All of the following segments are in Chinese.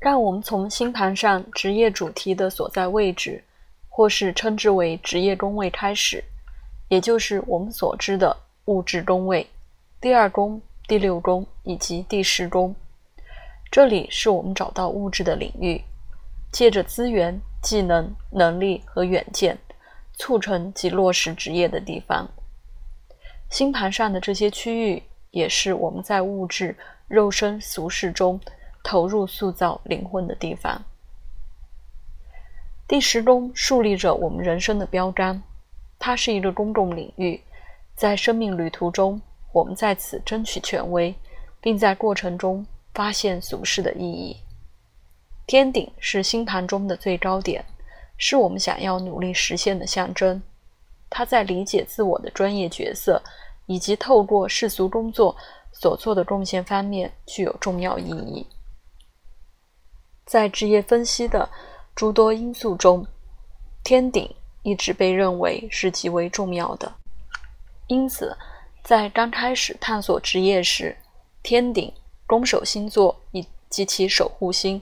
让我们从星盘上职业主题的所在位置，或是称之为职业宫位开始，也就是我们所知的物质宫位，第二宫、第六宫以及第十宫。这里是我们找到物质的领域，借着资源、技能、能力和远见，促成及落实职业的地方。星盘上的这些区域，也是我们在物质、肉身、俗世中投入塑造灵魂的地方。第十宫树立着我们人生的标杆，它是一个公众领域，在生命旅途中，我们在此争取权威，并在过程中发现俗世的意义。天顶是星盘中的最高点，是我们想要努力实现的象征。他在理解自我的专业角色，以及透过世俗工作所做的贡献方面具有重要意义。在职业分析的诸多因素中，天顶一直被认为是极为重要的。因此，在刚开始探索职业时，天顶、宫守星座以及其守护星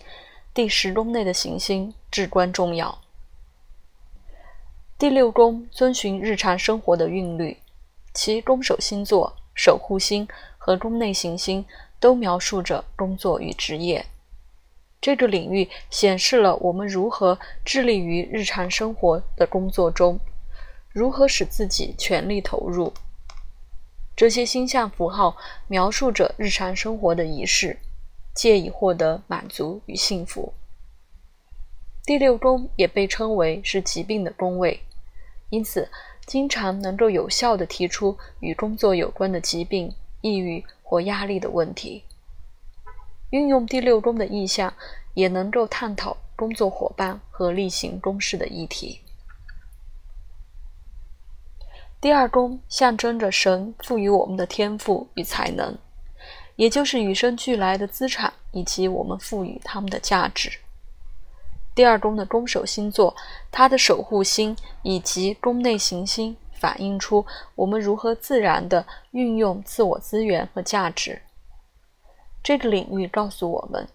第十宫内的行星至关重要。第六宫遵循日常生活的韵律，其宫守星座、守护星和宫内行星都描述着工作与职业。这个领域显示了我们如何致力于日常生活的工作中，如何使自己全力投入。这些星象符号描述着日常生活的仪式，借以获得满足与幸福。第六宫也被称为是疾病的宫位。因此，经常能够有效地提出与工作有关的疾病、抑郁或压力的问题。运用第六宫的意象，也能够探讨工作伙伴和例行公事的议题。第二宫象征着神赋予我们的天赋与才能，也就是与生俱来的资产以及我们赋予他们的价值。第二宫的宫守星座，它的守护星以及宫内行星，反映出我们如何自然地运用自我资源和价值。这个领域告诉我们，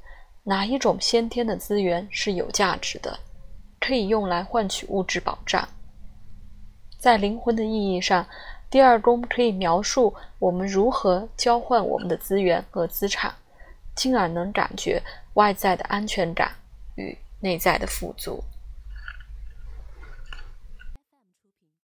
哪一种先天的资源是有价值的，可以用来换取物质保障。在灵魂的意义上，第二宫可以描述我们如何交换我们的资源和资产，进而能感觉外在的安全感与。内在的富足。